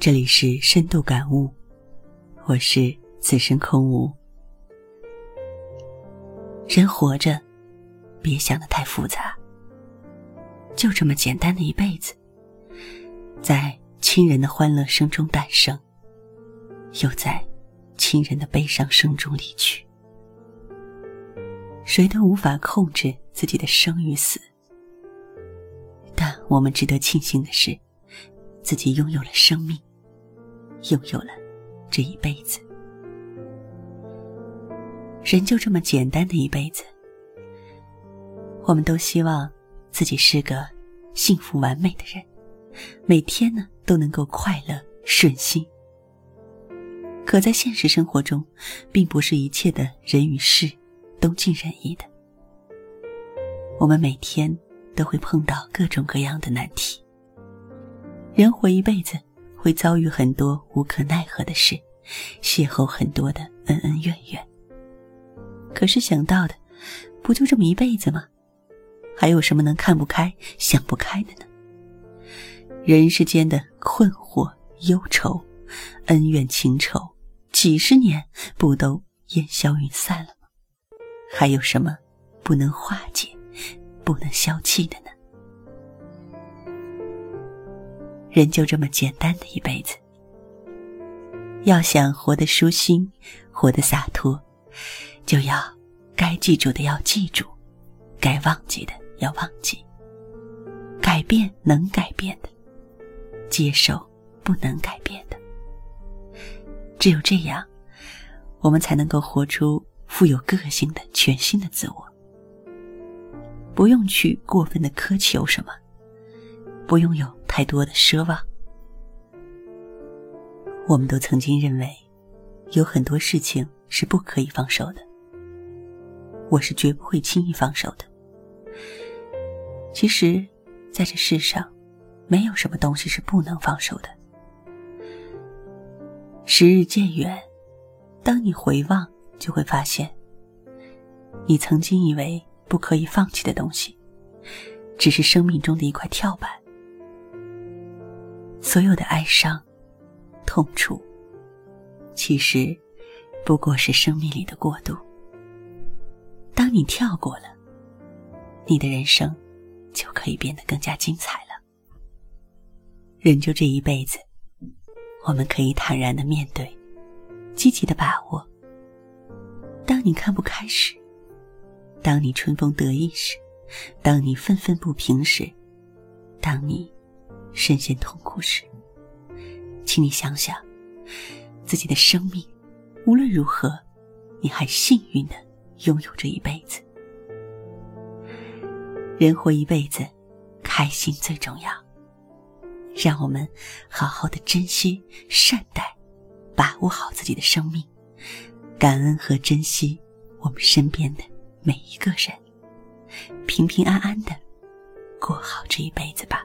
这里是深度感悟，我是此生空无。人活着，别想的太复杂，就这么简单的一辈子，在亲人的欢乐声中诞生，又在亲人的悲伤声中离去。谁都无法控制自己的生与死，但我们值得庆幸的是，自己拥有了生命，拥有了这一辈子。人就这么简单的一辈子，我们都希望自己是个幸福完美的人，每天呢都能够快乐顺心。可在现实生活中，并不是一切的人与事都尽人意的。我们每天都会碰到各种各样的难题。人活一辈子，会遭遇很多无可奈何的事，邂逅很多的恩恩怨怨。可是想到的，不就这么一辈子吗？还有什么能看不开、想不开的呢？人世间的困惑、忧愁、恩怨情仇，几十年不都烟消云散了吗？还有什么不能化解、不能消气的呢？人就这么简单的一辈子，要想活得舒心、活得洒脱。就要该记住的要记住，该忘记的要忘记。改变能改变的，接受不能改变的。只有这样，我们才能够活出富有个性的全新的自我。不用去过分的苛求什么，不用有太多的奢望。我们都曾经认为，有很多事情是不可以放手的。我是绝不会轻易放手的。其实，在这世上，没有什么东西是不能放手的。时日渐远，当你回望，就会发现，你曾经以为不可以放弃的东西，只是生命中的一块跳板。所有的哀伤、痛楚，其实不过是生命里的过渡。当你跳过了，你的人生就可以变得更加精彩了。人就这一辈子，我们可以坦然的面对，积极的把握。当你看不开时，当你春风得意时，当你愤愤不平时，当你深陷痛苦时，请你想想，自己的生命，无论如何，你还幸运的。拥有这一辈子，人活一辈子，开心最重要。让我们好好的珍惜、善待、把握好自己的生命，感恩和珍惜我们身边的每一个人，平平安安的过好这一辈子吧。